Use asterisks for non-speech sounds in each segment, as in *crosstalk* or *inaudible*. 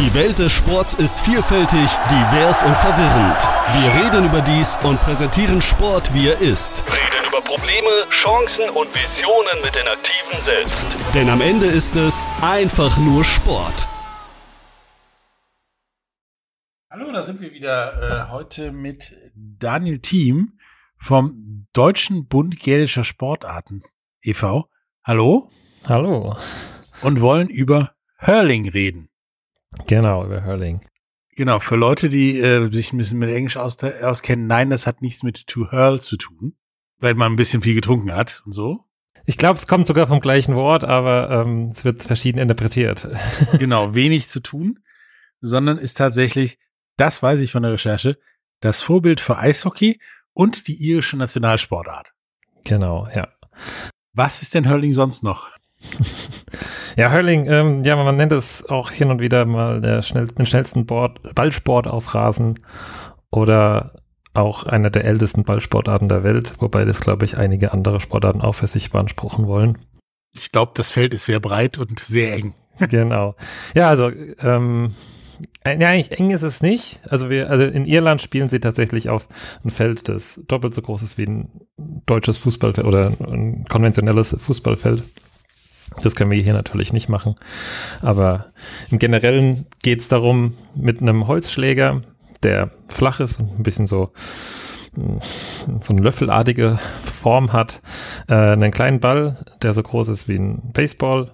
Die Welt des Sports ist vielfältig, divers und verwirrend. Wir reden über dies und präsentieren Sport, wie er ist. Reden über Probleme, Chancen und Visionen mit den Aktiven selbst. Denn am Ende ist es einfach nur Sport. Hallo, da sind wir wieder äh, heute mit Daniel Thiem vom Deutschen Bund Gälischer Sportarten e.V. Hallo Hallo. und wollen über Hurling reden. Genau, über Hurling. Genau, für Leute, die äh, sich ein bisschen mit Englisch aus, auskennen, nein, das hat nichts mit to hurl zu tun, weil man ein bisschen viel getrunken hat und so. Ich glaube, es kommt sogar vom gleichen Wort, aber ähm, es wird verschieden interpretiert. *laughs* Genau, wenig zu tun, sondern ist tatsächlich, das weiß ich von der Recherche, das Vorbild für Eishockey und die irische Nationalsportart. genau, ja. Was ist denn Hurling sonst noch? Ja, Hurling, ähm, ja, man nennt es auch hin und wieder mal schnell, den schnellsten Board, Ballsport auf Rasen oder auch einer der ältesten Ballsportarten der Welt, wobei das, glaube ich, einige andere Sportarten auch für sich beanspruchen wollen. Ich glaube, das Feld ist sehr breit und sehr eng. *laughs* genau. Ja, also, ähm, äh, ja, eigentlich eng ist es nicht. Also wir, also in Irland spielen sie tatsächlich auf ein Feld, das doppelt so groß ist wie ein deutsches Fußballfeld oder ein konventionelles Fußballfeld. Das können wir hier natürlich nicht machen. Aber im Generellen geht es darum, mit einem Holzschläger, der flach ist und ein bisschen so, mh, so eine löffelartige Form hat, äh, einen kleinen Ball, der so groß ist wie ein Baseball,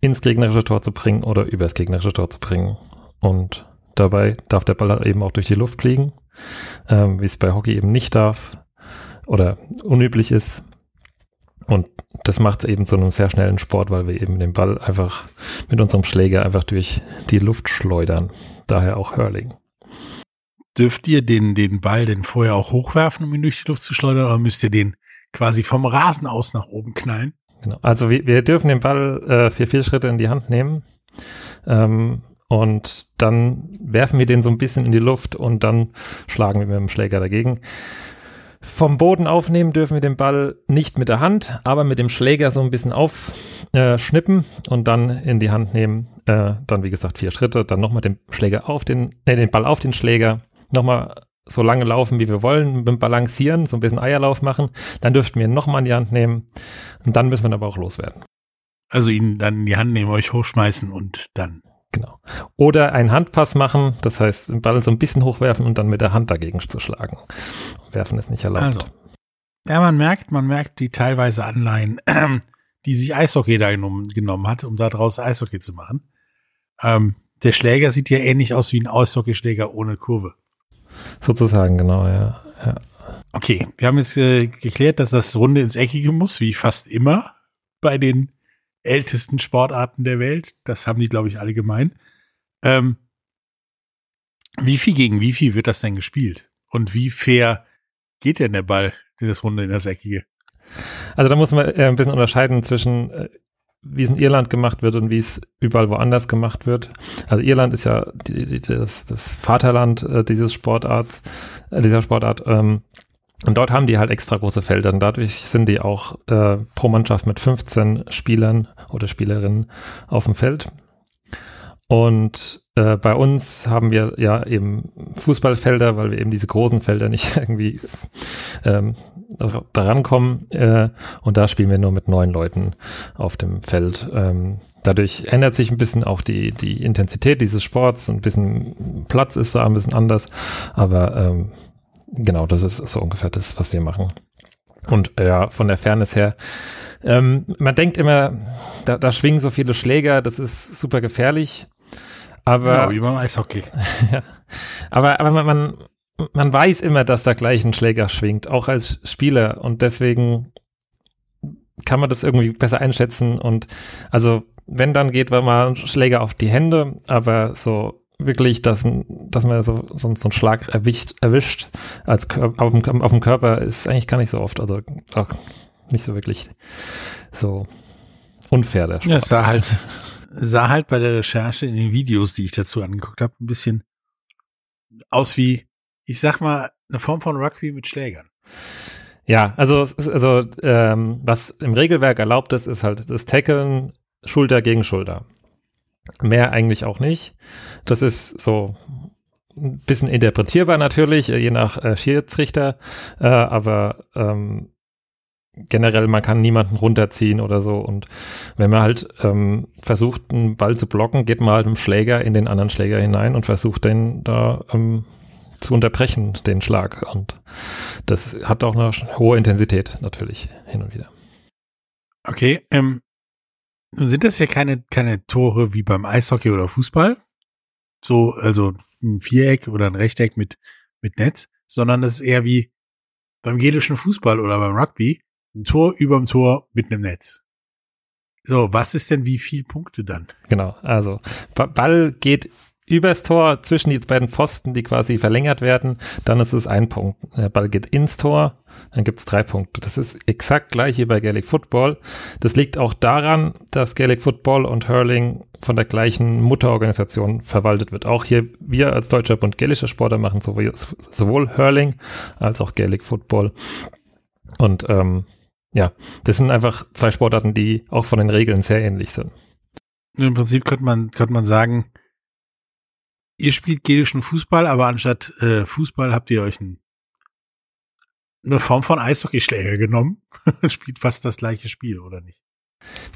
ins gegnerische Tor zu bringen oder übers gegnerische Tor zu bringen. Und dabei darf der Ball eben auch durch die Luft fliegen, ähm, wie es bei Hockey eben nicht darf oder unüblich ist. Und das macht es eben zu einem sehr schnellen Sport, weil wir eben den Ball einfach mit unserem Schläger einfach durch die Luft schleudern. Daher auch Hurling. Dürft ihr den, den Ball denn vorher auch hochwerfen, um ihn durch die Luft zu schleudern, oder müsst ihr den quasi vom Rasen aus nach oben knallen? Genau. Also wir, wir dürfen den Ball äh, für vier Schritte in die Hand nehmen. Ähm, und dann werfen wir den so ein bisschen in die Luft und dann schlagen wir mit dem Schläger dagegen. Vom Boden aufnehmen dürfen wir den Ball nicht mit der Hand, aber mit dem Schläger so ein bisschen aufschnippen und dann in die Hand nehmen. Äh, dann, wie gesagt, vier Schritte, dann nochmal den Schläger auf den, äh, den Ball auf den Schläger, nochmal so lange laufen, wie wir wollen, Balancieren, so ein bisschen Eierlauf machen. Dann dürften wir ihn nochmal in die Hand nehmen und dann müssen wir ihn aber auch loswerden. Also ihn dann in die Hand nehmen, euch hochschmeißen und dann. Genau. Oder einen Handpass machen, das heißt, den Ball so ein bisschen hochwerfen und dann mit der Hand dagegen zu schlagen. Werfen ist nicht erlaubt. Also. Ja, man merkt, man merkt die teilweise Anleihen, *clears throat* die sich Eishockey da genommen, genommen hat, um da draus Eishockey zu machen. Ähm, der Schläger sieht ja ähnlich aus wie ein Eishockeyschläger ohne Kurve. Sozusagen, genau, ja. ja. Okay, wir haben jetzt äh, geklärt, dass das Runde ins Eckige muss, wie fast immer bei den ältesten Sportarten der Welt. Das haben die, glaube ich, alle gemein. Ähm, wie viel gegen wie viel wird das denn gespielt? Und wie fair geht denn der Ball in das Runde in das Eckige? Also da muss man äh, ein bisschen unterscheiden zwischen, äh, wie es in Irland gemacht wird und wie es überall woanders gemacht wird. Also Irland ist ja die, die, das, das Vaterland äh, dieses Sportarts, dieser Sportart. Ähm, und dort haben die halt extra große Felder und dadurch sind die auch äh, pro Mannschaft mit 15 Spielern oder Spielerinnen auf dem Feld. Und äh, bei uns haben wir ja eben Fußballfelder, weil wir eben diese großen Felder nicht *laughs* irgendwie ähm, da rankommen. Äh, und da spielen wir nur mit neun Leuten auf dem Feld. Ähm, dadurch ändert sich ein bisschen auch die, die Intensität dieses Sports. Ein bisschen Platz ist da ein bisschen anders. Aber ähm, genau, das ist so ungefähr das, was wir machen. Und ja, von der Fairness her, ähm, man denkt immer, da, da schwingen so viele Schläger, das ist super gefährlich. Aber, Genau, wie beim Eishockey. *laughs* ja, aber, aber man, man, man weiß immer, dass da gleich ein Schläger schwingt, auch als Spieler. Und deswegen kann man das irgendwie besser einschätzen. Und also, wenn dann geht man mal ein Schläger auf die Hände, aber so wirklich, dass, dass man so, so, so einen Schlag erwischt, erwischt als auf, dem, auf dem Körper, ist eigentlich gar nicht so oft. Also auch nicht so wirklich so unfair der Sport. Ja, es sah halt, sah halt bei der Recherche in den Videos, die ich dazu angeguckt habe, ein bisschen aus wie, ich sag mal, eine Form von Rugby mit Schlägern. Ja, also, also ähm, was im Regelwerk erlaubt ist, ist halt das Tackeln Schulter gegen Schulter. Mehr eigentlich auch nicht. Das ist so ein bisschen interpretierbar natürlich, je nach äh, Schiedsrichter, äh, aber ähm, generell, man kann niemanden runterziehen oder so. Und wenn man halt ähm, versucht, einen Ball zu blocken, geht man halt mit dem Schläger in den anderen Schläger hinein und versucht den da ähm, zu unterbrechen, den Schlag. Und das hat auch eine hohe Intensität natürlich hin und wieder. Okay, ähm, sind das ja keine, keine Tore wie beim Eishockey oder Fußball. So, also ein Viereck oder ein Rechteck mit, mit Netz, sondern das ist eher wie beim gelischen Fußball oder beim Rugby ein Tor überm Tor mit einem Netz. So, was ist denn wie viel Punkte dann? Genau, also Ball geht übers Tor zwischen die beiden Pfosten, die quasi verlängert werden, dann ist es ein Punkt. Der Ball geht ins Tor, dann gibt es drei Punkte. Das ist exakt gleich wie bei Gaelic Football. Das liegt auch daran, dass Gaelic Football und Hurling von der gleichen Mutterorganisation verwaltet wird. Auch hier, wir als Deutscher Bund Gälischer Sportler machen sowohl, sowohl Hurling als auch Gaelic Football. Und ähm, ja, das sind einfach zwei Sportarten, die auch von den Regeln sehr ähnlich sind. Im Prinzip könnte man, könnte man sagen, ihr spielt gelischen Fußball, aber anstatt äh, Fußball habt ihr euch ein, eine Form von Eishockeyschläger genommen. *laughs* spielt fast das gleiche Spiel, oder nicht?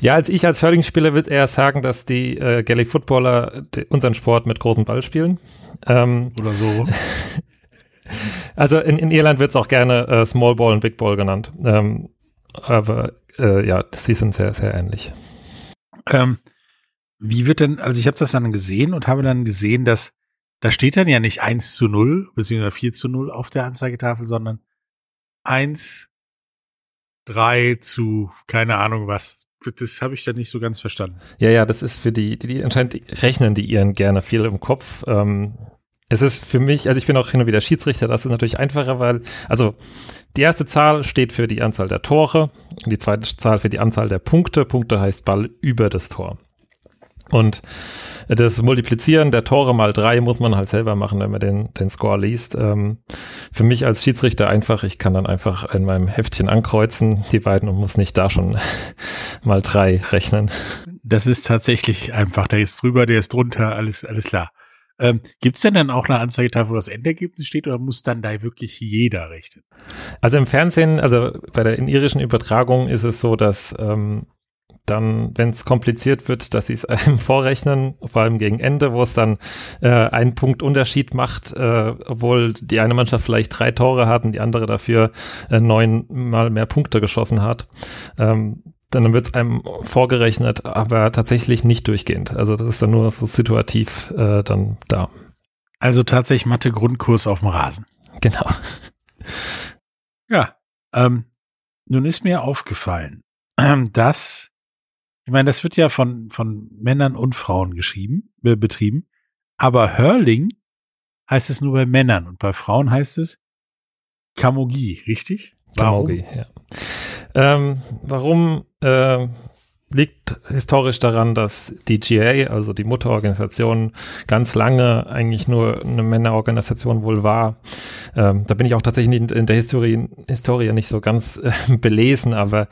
Ja, als ich als Hurling-Spieler würde eher sagen, dass die äh, Gaelic Footballer unseren Sport mit großem Ball spielen. Ähm, oder so. *laughs* also in, in Irland wird es auch gerne äh, Small Ball und Big Ball genannt. Ähm, aber äh, ja, sie sind sehr, sehr ähnlich. Ähm, wie wird denn, also ich habe das dann gesehen und habe dann gesehen, dass da steht dann ja nicht 1 zu 0, beziehungsweise 4 zu 0 auf der Anzeigetafel, sondern 1, 3 zu keine Ahnung was. Das habe ich dann nicht so ganz verstanden. Ja, ja, das ist für die, die, die anscheinend rechnen die ihren gerne viel im Kopf. Ähm, es ist für mich, also ich bin auch hin und wieder Schiedsrichter, das ist natürlich einfacher, weil, also die erste Zahl steht für die Anzahl der Tore und die zweite Zahl für die Anzahl der Punkte. Punkte heißt Ball über das Tor. Und das Multiplizieren der Tore mal drei muss man halt selber machen, wenn man den, den Score liest. Ähm, für mich als Schiedsrichter einfach, ich kann dann einfach in meinem Heftchen ankreuzen, die beiden, und muss nicht da schon *laughs* mal drei rechnen. Das ist tatsächlich einfach, der ist drüber, der ist drunter, alles, alles klar. Ähm, Gibt es denn dann auch eine Anzeigetafel, wo das Endergebnis steht oder muss dann da wirklich jeder rechnen? Also im Fernsehen, also bei der in irischen Übertragung ist es so, dass ähm, dann, wenn es kompliziert wird, dass sie es einem *laughs* vorrechnen, vor allem gegen Ende, wo es dann äh, einen Punkt Unterschied macht, äh, obwohl die eine Mannschaft vielleicht drei Tore hat und die andere dafür äh, neunmal mehr Punkte geschossen hat. Ähm, dann wird es einem vorgerechnet, aber tatsächlich nicht durchgehend. Also das ist dann nur so situativ äh, dann da. Also tatsächlich Mathe-Grundkurs auf dem Rasen. Genau. Ja, ähm, nun ist mir aufgefallen, *clears throat* dass ich meine, das wird ja von, von Männern und Frauen geschrieben, äh, betrieben. Aber Hurling heißt es nur bei Männern und bei Frauen heißt es Kamogie, richtig? Kamogie, ja. Ähm, warum äh, liegt historisch daran, dass die GA, also die Mutterorganisation, ganz lange eigentlich nur eine Männerorganisation wohl war. Ähm, da bin ich auch tatsächlich in der Historie, Historie nicht so ganz äh, belesen, aber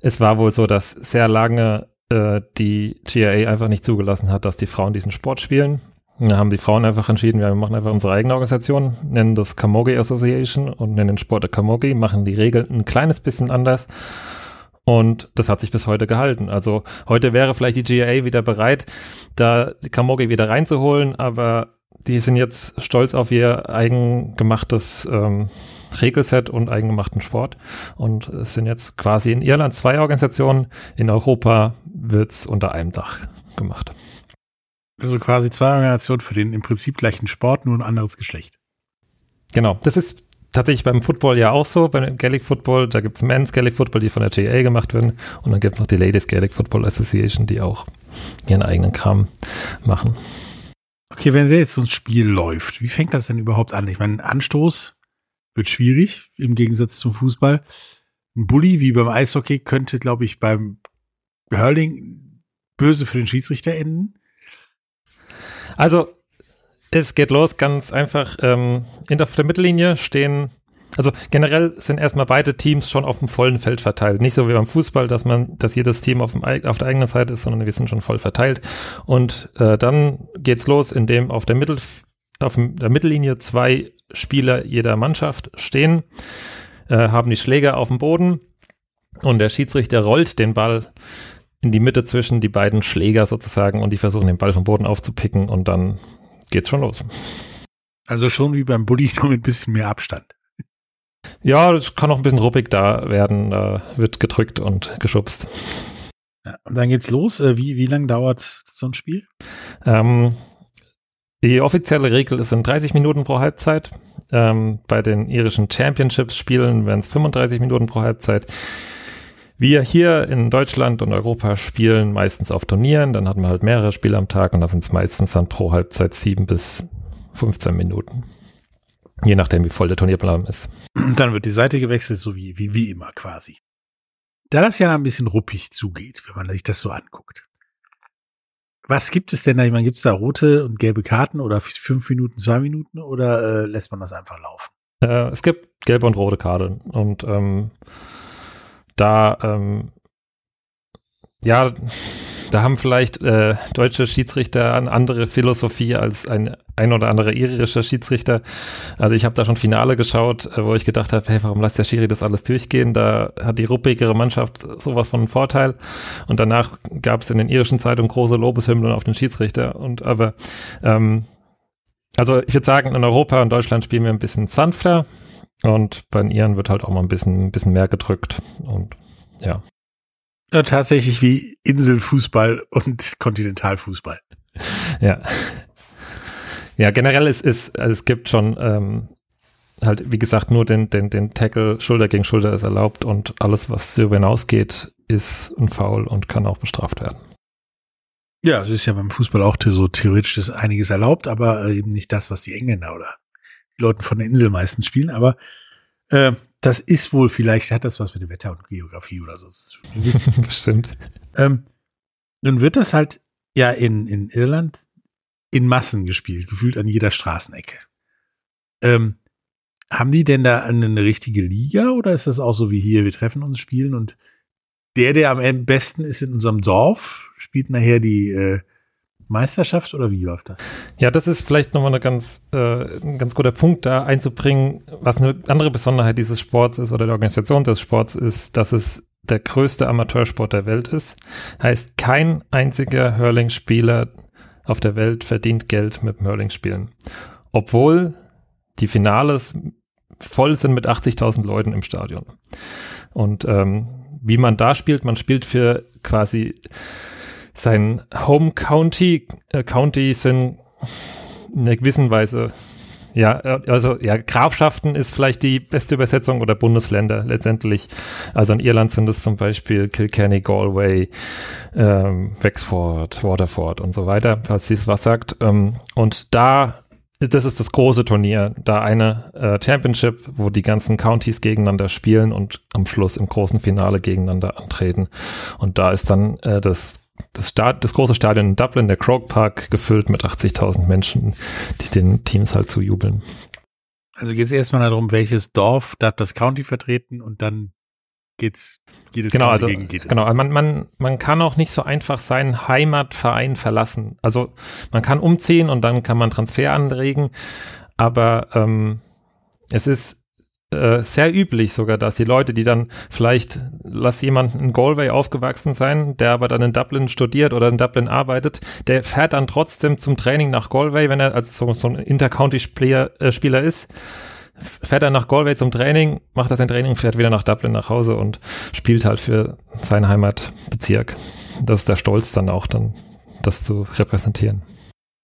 es war wohl so, dass sehr lange äh, die GA einfach nicht zugelassen hat, dass die Frauen diesen Sport spielen. Da haben die Frauen einfach entschieden, wir machen einfach unsere eigene Organisation, nennen das Kamogi Association und nennen den Sport der Kamogi, machen die Regeln ein kleines bisschen anders und das hat sich bis heute gehalten. Also heute wäre vielleicht die GAA wieder bereit, da die Kamogi wieder reinzuholen, aber die sind jetzt stolz auf ihr eigengemachtes ähm, Regelset und eigengemachten Sport. Und es sind jetzt quasi in Irland zwei Organisationen. In Europa wird es unter einem Dach gemacht. Also quasi zwei Organisationen für den im Prinzip gleichen Sport, nur ein anderes Geschlecht. Genau, das ist tatsächlich beim Football ja auch so, beim Gaelic Football, da gibt es Men's Gaelic Football, die von der GA gemacht werden und dann gibt es noch die Ladies Gaelic Football Association, die auch ihren eigenen Kram machen. Okay, wenn jetzt so ein Spiel läuft, wie fängt das denn überhaupt an? Ich meine, Anstoß wird schwierig im Gegensatz zum Fußball. Ein Bully wie beim Eishockey könnte, glaube ich, beim Hurling böse für den Schiedsrichter enden. Also es geht los, ganz einfach. Ähm, in der, der Mittellinie stehen also generell sind erstmal beide Teams schon auf dem vollen Feld verteilt. Nicht so wie beim Fußball, dass man, dass jedes Team auf, dem, auf der eigenen Seite ist, sondern wir sind schon voll verteilt. Und äh, dann geht's los, indem auf der Mittel, auf der Mittellinie zwei Spieler jeder Mannschaft stehen, äh, haben die Schläger auf dem Boden und der Schiedsrichter rollt den Ball in die Mitte zwischen die beiden Schläger sozusagen und die versuchen den Ball vom Boden aufzupicken und dann geht's schon los. Also schon wie beim Bulli, *laughs* nur mit ein bisschen mehr Abstand. Ja, das kann auch ein bisschen ruppig da werden. Da wird gedrückt und geschubst. Ja, und dann geht's los. Äh, wie, wie lang dauert so ein Spiel? Ähm, die offizielle Regel ist in 30 Minuten pro Halbzeit. Ähm, bei den irischen Championships-Spielen wären es 35 Minuten pro Halbzeit. Wir hier in Deutschland und Europa spielen meistens auf Turnieren, dann hat man halt mehrere Spiele am Tag und da sind es meistens dann pro Halbzeit sieben bis 15 Minuten. Je nachdem, wie voll der Turnierplan ist. Dann wird die Seite gewechselt, so wie, wie, wie immer quasi. Da das ja ein bisschen ruppig zugeht, wenn man sich das so anguckt. Was gibt es denn da? Ich meine, gibt es da rote und gelbe Karten oder fünf Minuten, zwei Minuten oder äh, lässt man das einfach laufen? Äh, es gibt gelbe und rote Karten und ähm, da ähm, ja, da haben vielleicht äh, deutsche Schiedsrichter eine andere Philosophie als ein ein oder andere irischer Schiedsrichter. Also ich habe da schon Finale geschaut, äh, wo ich gedacht habe, hey, warum lässt der Schiri das alles durchgehen? Da hat die ruppigere Mannschaft sowas von einem Vorteil. Und danach gab es in den irischen Zeitungen große Lobeshymnen auf den Schiedsrichter. Und aber ähm, also ich würde sagen, in Europa und Deutschland spielen wir ein bisschen sanfter und bei den Iren wird halt auch mal ein bisschen, ein bisschen mehr gedrückt. Und ja. Ja, tatsächlich wie Inselfußball und Kontinentalfußball. *laughs* Ja. Ja, generell ist, ist also es gibt schon ähm, halt, wie gesagt, nur den, den, den Tackle Schulter gegen Schulter ist erlaubt und alles, was darüber hinausgeht, ist ein Foul und kann auch bestraft werden. Ja, es ist ja beim Fußball auch so theoretisch ist einiges erlaubt, aber äh, eben nicht das, was die Engländer oder die Leute von der Insel meistens spielen. Aber äh, das ist wohl, vielleicht hat das was mit dem Wetter und Geografie oder so. *laughs* Das stimmt. Ähm, nun wird das halt ja in, in Irland in Massen gespielt, gefühlt an jeder Straßenecke. Ähm, haben die denn da eine richtige Liga oder ist das auch so wie hier, wir treffen uns, spielen und der, der am besten ist in unserem Dorf, spielt nachher die äh, Meisterschaft oder wie läuft das? Ja, das ist vielleicht nochmal eine ganz, äh, ein ganz guter Punkt da einzubringen. Was eine andere Besonderheit dieses Sports ist oder der Organisation des Sports ist, dass es der größte Amateursport der Welt ist. Heißt, kein einziger Hurling-Spieler auf der Welt verdient Geld mit dem Hurling-Spielen. Obwohl die Finales voll sind mit 80.000 Leuten im Stadion. Und ähm, wie man da spielt, man spielt für quasi sein Home County. Äh, sind in einer gewissen Weise, ja, also ja, Grafschaften ist vielleicht die beste Übersetzung oder Bundesländer letztendlich. Also in Irland sind es zum Beispiel Kilkenny, Galway, ähm, Wexford, Waterford und so weiter, falls sie es was sagt. Ähm, und da das ist das große Turnier, da eine äh, Championship, wo die ganzen Counties gegeneinander spielen und am Schluss im großen Finale gegeneinander antreten. Und da ist dann äh, das das, Stad das große Stadion in Dublin, der Croke Park, gefüllt mit 80.000 Menschen, die den Teams halt zujubeln. Also geht es erstmal darum, welches Dorf darf das County vertreten und dann geht's jedes genau, County also, gegen jedes. Genau, also man, man, man kann auch nicht so einfach seinen Heimatverein verlassen. Also man kann umziehen und dann kann man Transfer anregen, aber ähm, es ist äh, sehr üblich sogar, dass die Leute, die dann vielleicht, lass jemanden in Galway aufgewachsen sein, der aber dann in Dublin studiert oder in Dublin arbeitet, der fährt dann trotzdem zum Training nach Galway, wenn er also so, so ein Intercounty-Spieler äh, Spieler ist, fährt er nach Galway zum Training, macht das sein Training, fährt wieder nach Dublin nach Hause und spielt halt für seinen Heimatbezirk. Das ist der Stolz dann auch, dann das zu repräsentieren.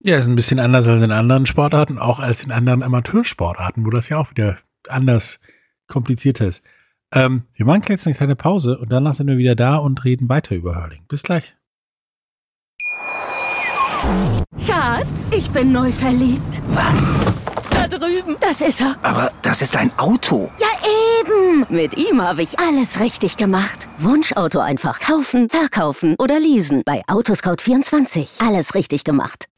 Ja, ist ein bisschen anders als in anderen Sportarten, auch als in anderen Amateursportarten, wo das ja auch wieder anders komplizierter ist. Ähm, wir machen jetzt eine kleine Pause und danach sind wir wieder da und reden weiter über Hurling. Bis gleich. Schatz, ich bin neu verliebt. Was? Da drüben. Das ist er. Aber das ist ein Auto. Ja, eben. Mit ihm habe ich alles richtig gemacht. Wunschauto einfach kaufen, verkaufen oder leasen. Bei Autoscout24. Alles richtig gemacht.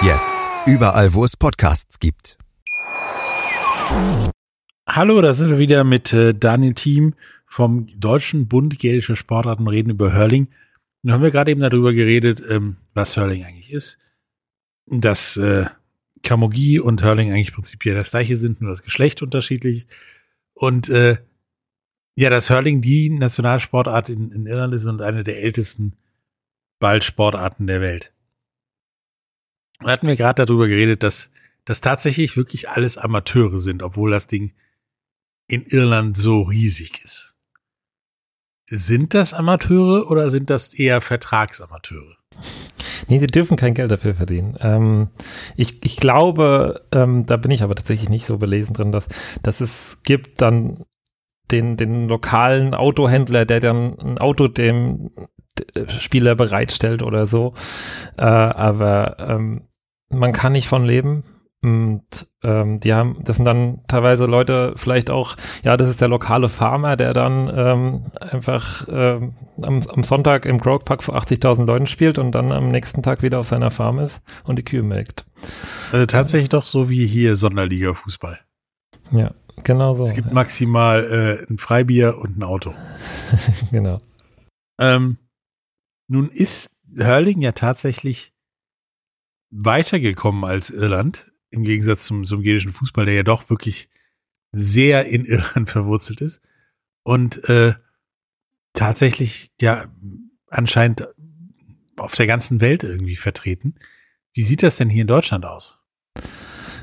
Jetzt. Überall, wo es Podcasts gibt. Hallo, da sind wir wieder mit äh, Daniel Thiem vom Deutschen Bund Gälische Sportarten reden über Hurling. Nun haben wir gerade eben darüber geredet, ähm, was Hurling eigentlich ist. Dass äh, Kamogie und Hurling eigentlich prinzipiell das gleiche sind, nur das Geschlecht unterschiedlich. Und äh, ja, dass Hurling die Nationalsportart in Irland ist und eine der ältesten Ballsportarten der Welt. Da hatten wir gerade darüber geredet, dass das tatsächlich wirklich alles Amateure sind, obwohl das Ding in Irland so riesig ist. Sind das Amateure oder sind das eher Vertragsamateure? Nee, sie dürfen kein Geld dafür verdienen. Ähm, ich, ich glaube, ähm, da bin ich aber tatsächlich nicht so belesen drin, dass, dass es gibt dann den, den lokalen Autohändler, der dann ein Auto dem Spieler bereitstellt oder so. Äh, aber ähm, man kann nicht von leben. Und ähm, die haben, das sind dann teilweise Leute, vielleicht auch, ja, das ist der lokale Farmer, der dann ähm, einfach ähm, am, am Sonntag im Grog Park vor 80.000 Leuten spielt und dann am nächsten Tag wieder auf seiner Farm ist und die Kühe melkt. Also tatsächlich doch so wie hier Sonderliga-Fußball. Ja, genau so. Es gibt maximal äh, ein Freibier und ein Auto. *laughs* genau. Ähm, nun ist Hurling ja tatsächlich weitergekommen als Irland, im Gegensatz zum, zum gälischen Fußball, der ja doch wirklich sehr in *laughs* Irland verwurzelt ist. Und äh, tatsächlich ja anscheinend auf der ganzen Welt irgendwie vertreten. Wie sieht das denn hier in Deutschland aus?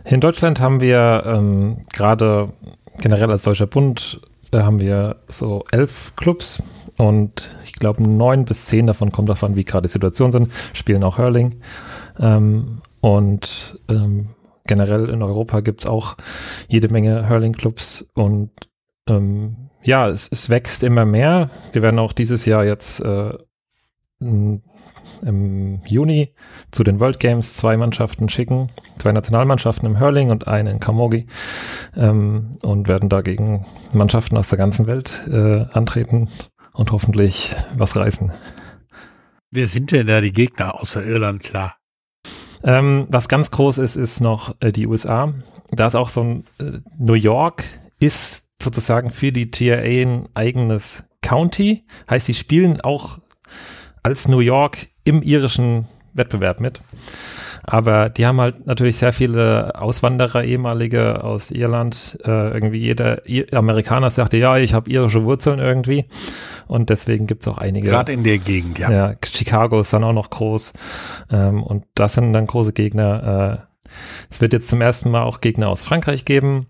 In Deutschland haben wir ähm, gerade generell als Deutscher Bund äh, haben wir so elf Clubs und ich glaube neun bis zehn davon kommt davon, wie gerade die Situation sind, spielen auch Hurling. Ähm, und ähm, generell in Europa gibt es auch jede Menge Hurling-Clubs und ähm, ja, es, es, wächst immer mehr. Wir werden auch dieses Jahr jetzt äh, im Juni zu den World Games zwei Mannschaften schicken, zwei Nationalmannschaften im Hurling und eine in Kamogi ähm, und werden dagegen Mannschaften aus der ganzen Welt äh, antreten und hoffentlich was reißen. Wer sind denn da die Gegner außer Irland, klar? Ähm, was ganz groß ist, ist noch äh, die USA. Da ist auch so ein äh, New York ist sozusagen für die TRA ein eigenes County. Heißt, sie spielen auch als New York im irischen Wettbewerb mit. Aber die haben halt natürlich sehr viele Auswanderer, ehemalige aus Irland. Äh, irgendwie jeder Amerikaner sagte, ja, ich habe irische Wurzeln irgendwie. Und deswegen gibt es auch einige. Gerade in der Gegend, ja. Ja, Chicago ist dann auch noch groß. Ähm, und das sind dann große Gegner. Äh, es wird jetzt zum ersten Mal auch Gegner aus Frankreich geben.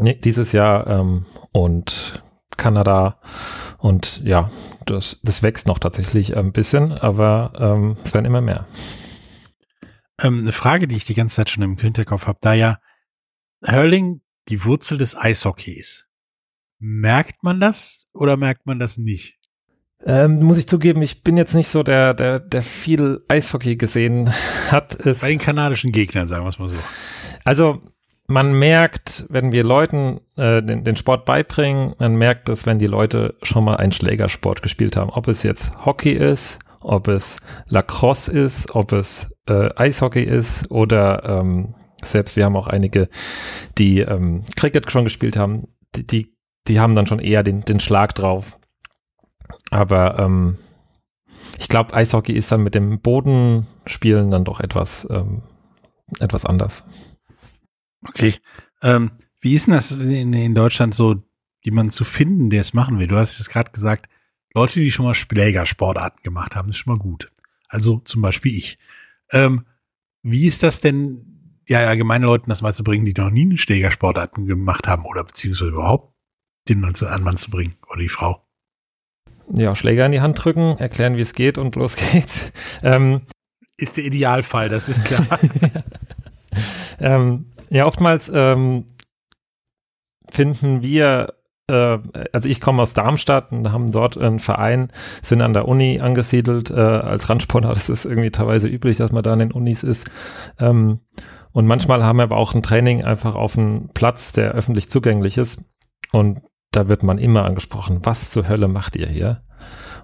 Dieses Jahr. Ähm, und Kanada. Und ja, das, das wächst noch tatsächlich ein bisschen, aber ähm, es werden immer mehr. Ähm, eine Frage, die ich die ganze Zeit schon im Hinterkopf habe, da ja Hurling die Wurzel des Eishockeys. Merkt man das oder merkt man das nicht? Ähm, muss ich zugeben, ich bin jetzt nicht so der, der, der viel Eishockey gesehen hat. Es Bei den kanadischen Gegnern, sagen wir es mal so. Also man merkt, wenn wir Leuten äh, den, den Sport beibringen, man merkt es, wenn die Leute schon mal einen Schlägersport gespielt haben. Ob es jetzt Hockey ist, ob es Lacrosse ist, ob es äh, Eishockey ist oder ähm, selbst wir haben auch einige, die ähm, Cricket schon gespielt haben, die, die, die haben dann schon eher den, den Schlag drauf. Aber ähm, ich glaube, Eishockey ist dann mit dem Bodenspielen dann doch etwas, ähm, etwas anders. Okay. Ähm, wie ist denn das in, in Deutschland so, jemanden zu finden, der es machen will? Du hast es gerade gesagt, Leute, die schon mal Schlägersportarten gemacht haben, ist schon mal gut. Also zum Beispiel ich. Ähm, wie ist das denn, ja, allgemeine Leuten das mal zu bringen, die noch nie eine Schlägersportarten gemacht haben oder beziehungsweise überhaupt den Mann zu, an Mann zu bringen oder die Frau? Ja, Schläger in die Hand drücken, erklären, wie es geht und los geht's. *laughs* Ähm, ist der Idealfall, das ist klar. *laughs* ähm, ja, oftmals ähm, finden wir, also ich komme aus Darmstadt und haben dort einen Verein, sind an der Uni angesiedelt äh, als Randsportler. *laughs* Das ist irgendwie teilweise üblich, dass man da an den Unis ist. Ähm, und manchmal haben wir aber auch ein Training einfach auf einem Platz, der öffentlich zugänglich ist. Und da wird man immer angesprochen, was zur Hölle macht ihr hier?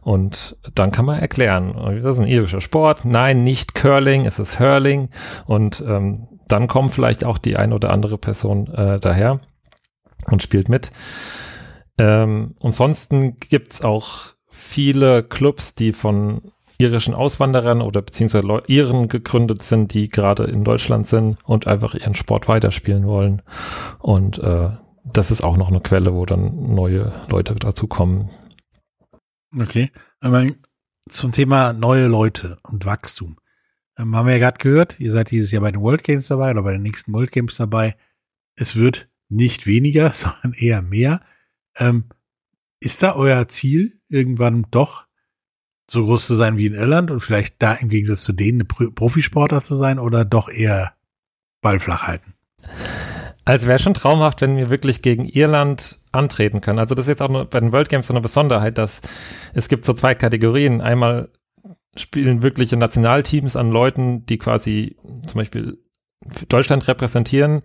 Und dann kann man erklären, das ist ein irischer Sport. Nein, nicht Curling, es ist Hurling. Und ähm, dann kommt vielleicht auch die ein oder andere Person äh, daher und spielt mit. Ähm, ansonsten gibt's auch viele Clubs, die von irischen Auswanderern oder beziehungsweise Leu Iren gegründet sind, die gerade in Deutschland sind und einfach ihren Sport weiterspielen wollen. Und äh, das ist auch noch eine Quelle, wo dann neue Leute dazu kommen. Okay. Aber zum Thema neue Leute und Wachstum. Ähm, haben wir ja gerade gehört, ihr seid dieses Jahr bei den World Games dabei oder bei den nächsten World Games dabei. Es wird nicht weniger, *laughs* sondern eher mehr. Ähm, ist da euer Ziel, irgendwann doch so groß zu sein wie in Irland und vielleicht da im Gegensatz zu denen eine Profisportler zu sein oder doch eher Ball flach halten? Also wäre schon traumhaft, wenn wir wirklich gegen Irland antreten können. Also das ist jetzt auch nur bei den World Games so eine Besonderheit, dass es gibt so zwei Kategorien. Einmal spielen wirkliche Nationalteams an Leuten, die quasi zum Beispiel Deutschland repräsentieren,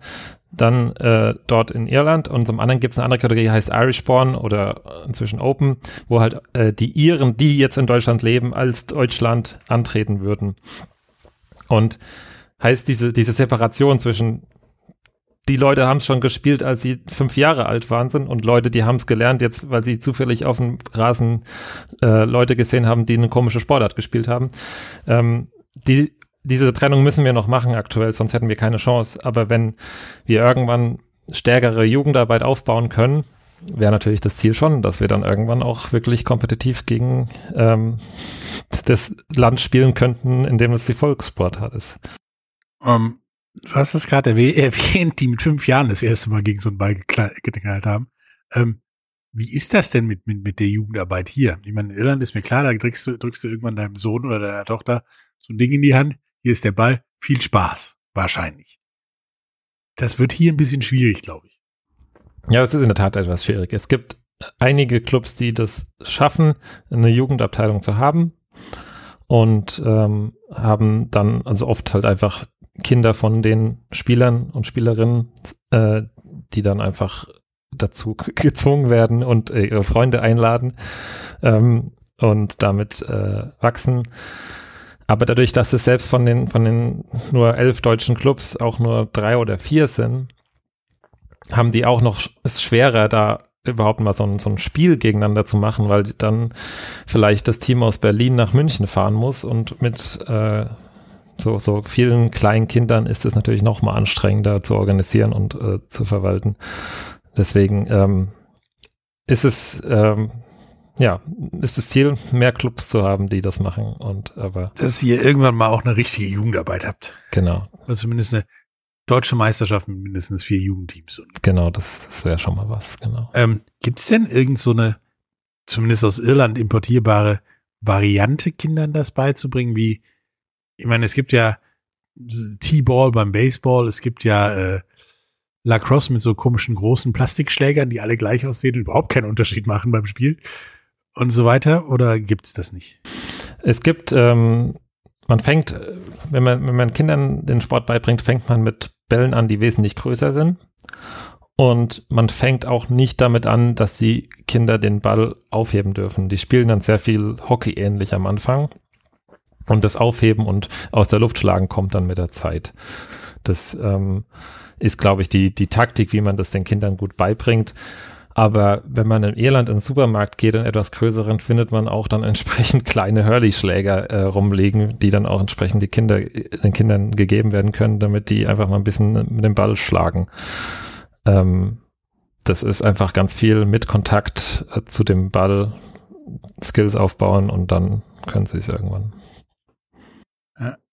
dann äh, dort in Irland und zum anderen gibt es eine andere Kategorie, die heißt Irishborn oder inzwischen Open, wo halt äh, die Iren, die jetzt in Deutschland leben, als Deutschland antreten würden. Und heißt diese, diese Separation zwischen die Leute haben es schon gespielt, als sie fünf Jahre alt waren sind und Leute, die haben es gelernt jetzt, weil sie zufällig auf dem Rasen äh, Leute gesehen haben, die eine komische Sportart gespielt haben. Ähm, die, diese Trennung müssen wir noch machen aktuell, sonst hätten wir keine Chance. Aber wenn wir irgendwann stärkere Jugendarbeit aufbauen können, wäre natürlich das Ziel schon, dass wir dann irgendwann auch wirklich kompetitiv gegen ähm, das Land spielen könnten, in dem es die Volkssportart ist. Um, ähm, du hast es gerade erwähnt, die mit fünf Jahren das erste Mal gegen so einen Ball geknallt haben. Ähm, wie ist das denn mit, mit, mit der Jugendarbeit hier? Ich meine, in Irland ist mir klar, da drückst du, drückst du irgendwann deinem Sohn oder deiner Tochter so ein Ding in die Hand. Hier ist der Ball. Viel Spaß. Wahrscheinlich. Das wird hier ein bisschen schwierig, glaube ich. Ja, das ist in der Tat etwas schwierig. Es gibt einige Clubs, die das schaffen, eine Jugendabteilung zu haben und ähm, haben dann also oft halt einfach Kinder von den Spielern und Spielerinnen, äh, die dann einfach dazu *laughs* gezwungen werden und äh, ihre Freunde einladen ähm, und damit äh, wachsen. Aber dadurch, dass es selbst von den, von den nur elf deutschen Clubs auch nur drei oder vier sind, haben die auch noch es schwerer, da überhaupt mal so ein, so ein Spiel gegeneinander zu machen, weil dann vielleicht das Team aus Berlin nach München fahren muss und mit äh, so, so vielen kleinen Kindern ist es natürlich noch mal anstrengender zu organisieren und äh, zu verwalten. Deswegen ähm, ist es ähm, ja, ist das Ziel, mehr Clubs zu haben, die das machen und aber. Dass ihr irgendwann mal auch eine richtige Jugendarbeit habt. Genau. Oder zumindest eine deutsche Meisterschaft mit mindestens vier Jugendteams. Genau, das, das wäre schon mal was, genau. Ähm, Gibt es denn irgend so eine, zumindest aus Irland importierbare Variante, Kindern das beizubringen, wie ich meine, es gibt ja T-Ball beim Baseball, es gibt ja äh, Lacrosse mit so komischen großen Plastikschlägern, die alle gleich aussehen und überhaupt keinen Unterschied machen beim Spiel und so weiter. Oder gibt's das nicht? Es gibt, ähm, man fängt, wenn man, wenn man Kindern den Sport beibringt, fängt man mit Bällen an, die wesentlich größer sind. Und man fängt auch nicht damit an, dass die Kinder den Ball aufheben dürfen. Die spielen dann sehr viel Hockey ähnlich am Anfang. Und das Aufheben und aus der Luft schlagen kommt dann mit der Zeit. Das ähm, ist, glaube ich, die, die Taktik, wie man das den Kindern gut beibringt. Aber wenn man in Irland in den Supermarkt geht, in etwas größeren, findet man auch dann entsprechend kleine Hurley-Schläger äh, rumliegen, die dann auch entsprechend die Kinder, den Kindern gegeben werden können, damit die einfach mal ein bisschen mit dem Ball schlagen. Ähm, das ist einfach ganz viel mit Kontakt äh, zu dem Ball, Skills aufbauen und dann können sie es irgendwann.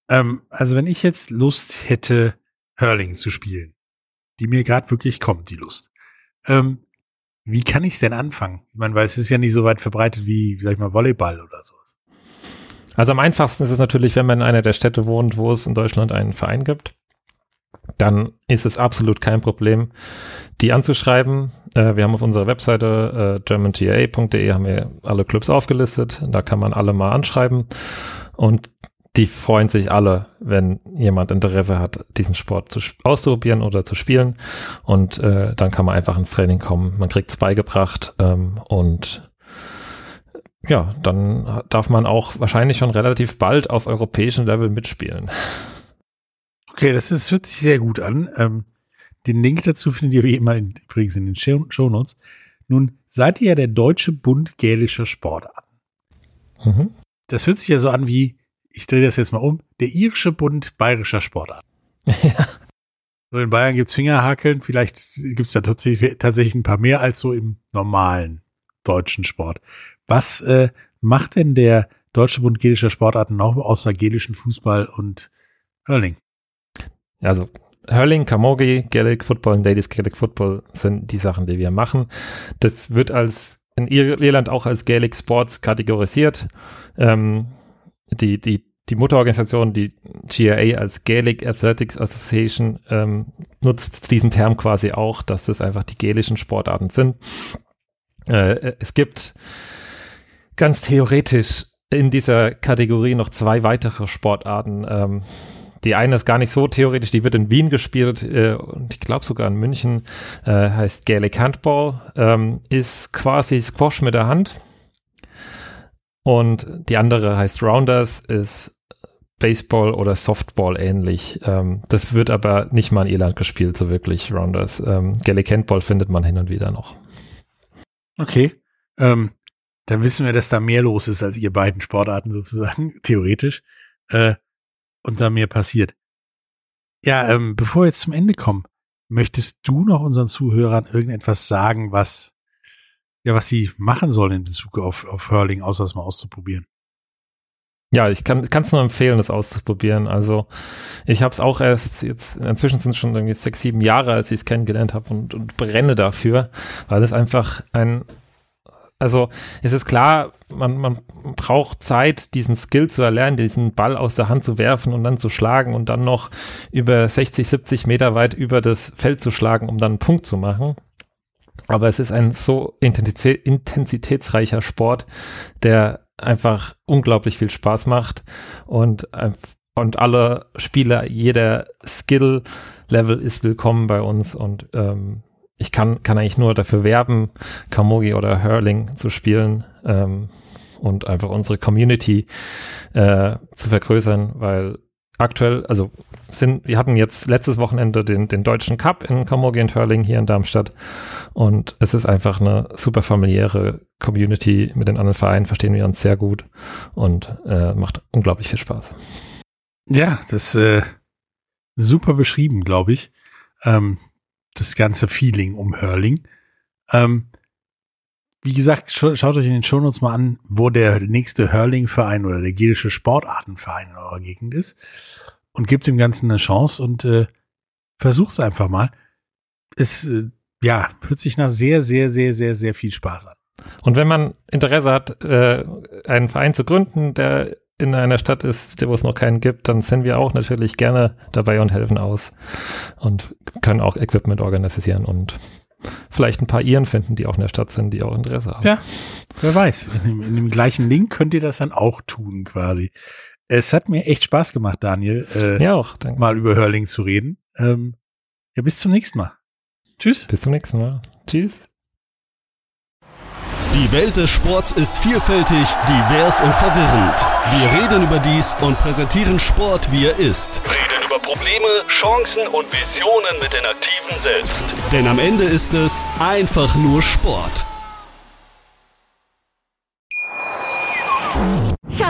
Ähm, also wenn ich jetzt Lust hätte, Hurling zu spielen, die mir gerade wirklich kommt, die Lust. Ähm, wie kann ich es denn anfangen? Ich meine, weil es ist ja nicht so weit verbreitet wie, sag ich mal, Volleyball oder sowas. Also am einfachsten ist es natürlich, wenn man in einer der Städte wohnt, wo es in Deutschland einen Verein gibt. Dann ist es absolut kein Problem, die anzuschreiben. Äh, wir haben auf unserer Webseite äh, germanga.de haben wir alle Clubs aufgelistet. Da kann man alle mal anschreiben. Und die freuen sich alle, wenn jemand Interesse hat, diesen Sport zu, auszuprobieren oder zu spielen. Und äh, dann kann man einfach ins Training kommen. Man kriegt es beigebracht ähm, und ja, dann darf man auch wahrscheinlich schon relativ bald auf europäischem Level mitspielen. Okay, das, ist, hört sich sehr gut an. Ähm, den Link dazu findet ihr wie immer in, übrigens in den Show Notes. Nun seid ihr ja der Deutsche Bund Gälischer Sportarten. Mhm. Das hört sich ja so an wie, ich drehe das jetzt mal um, der Irische Bund Bayerischer Sportarten. Ja. So in Bayern gibt's Fingerhakeln, vielleicht gibt's da tatsächlich, tatsächlich ein paar mehr als so im normalen deutschen Sport. Was äh, macht denn der Deutsche Bund Gälischer Sportarten noch außer gälischen Fußball und Hurling? Also Hurling, Camogie, Gaelic Football und Ladies Gaelic Football sind die Sachen, die wir machen. Das wird als in Irland auch als Gaelic Sports kategorisiert. Ähm, die, die, die Mutterorganisation, die GAA als Gaelic Athletics Association, ähm, nutzt diesen Term quasi auch, dass das einfach die gälischen Sportarten sind. Äh, es gibt ganz theoretisch in dieser Kategorie noch zwei weitere Sportarten. Ähm, die eine ist gar nicht so theoretisch, die wird in Wien gespielt äh, und ich glaube sogar in München, äh, heißt Gaelic Handball, ähm, ist quasi Squash mit der Hand. Und die andere heißt Rounders, ist Baseball oder Softball ähnlich. Ähm, das wird aber nicht mal in Irland gespielt, so wirklich Rounders. Ähm, Gaelic Handball findet man hin und wieder noch. Okay. Ähm, dann wissen wir, dass da mehr los ist als ihr beiden Sportarten sozusagen, *laughs* theoretisch. Äh, und da mehr passiert. Ja, ähm, bevor wir jetzt zum Ende kommen, möchtest du noch unseren Zuhörern irgendetwas sagen, was ja, was sie machen sollen in Bezug auf, auf Hurling, außer es mal auszuprobieren? Ja, ich kann es nur empfehlen, das auszuprobieren. Also ich habe es auch erst jetzt, inzwischen sind es schon irgendwie sechs, sieben Jahre, als ich es kennengelernt habe und, und brenne dafür, weil es einfach ein also es ist klar, man, man braucht Zeit, diesen Skill zu erlernen, diesen Ball aus der Hand zu werfen und dann zu schlagen und dann noch über 60, 70 Meter weit über das Feld zu schlagen, um dann einen Punkt zu machen. Aber es ist ein so intensitätsreicher Sport, der einfach unglaublich viel Spaß macht und, und alle Spieler, jeder Skill-Level ist willkommen bei uns und ähm, ich kann, kann eigentlich nur dafür werben, Kamogi oder Hurling zu spielen ähm, und einfach unsere Community äh, zu vergrößern, weil aktuell, also sind, wir hatten jetzt letztes Wochenende den, den deutschen Cup in und Hurling hier in Darmstadt und es ist einfach eine super familiäre Community mit den anderen Vereinen, verstehen wir uns sehr gut und äh, macht unglaublich viel Spaß. Ja, das äh, super beschrieben, glaube ich. Ähm, das ganze Feeling um Hurling. Ähm, wie gesagt, schaut euch in den Shownotes mal an, wo der nächste Hurling-Verein oder der gälische Sportartenverein in eurer Gegend ist und gebt dem Ganzen eine Chance und äh, versucht's einfach mal. Es, äh, ja, hört sich nach sehr, sehr, sehr, sehr, sehr viel Spaß an. Und wenn man Interesse hat, äh, einen Verein zu gründen, der in einer Stadt ist, wo es noch keinen gibt, dann sind wir auch natürlich gerne dabei und helfen aus und können auch Equipment organisieren und vielleicht ein paar Iren finden, die auch in der Stadt sind, die auch Interesse haben. Ja, wer weiß. In dem, in dem gleichen Link könnt ihr das dann auch tun quasi. Es hat mir echt Spaß gemacht, Daniel. Äh, ja auch, danke. Mal über Hurling zu reden. Ähm, ja, bis zum nächsten Mal. Tschüss. Bis zum nächsten Mal. Tschüss. Die Welt des Sports ist vielfältig, divers und verwirrend. Wir reden über dies und präsentieren Sport, wie er ist. Reden über Probleme, Chancen und Visionen mit den Aktiven selbst. Denn am Ende ist es einfach nur Sport.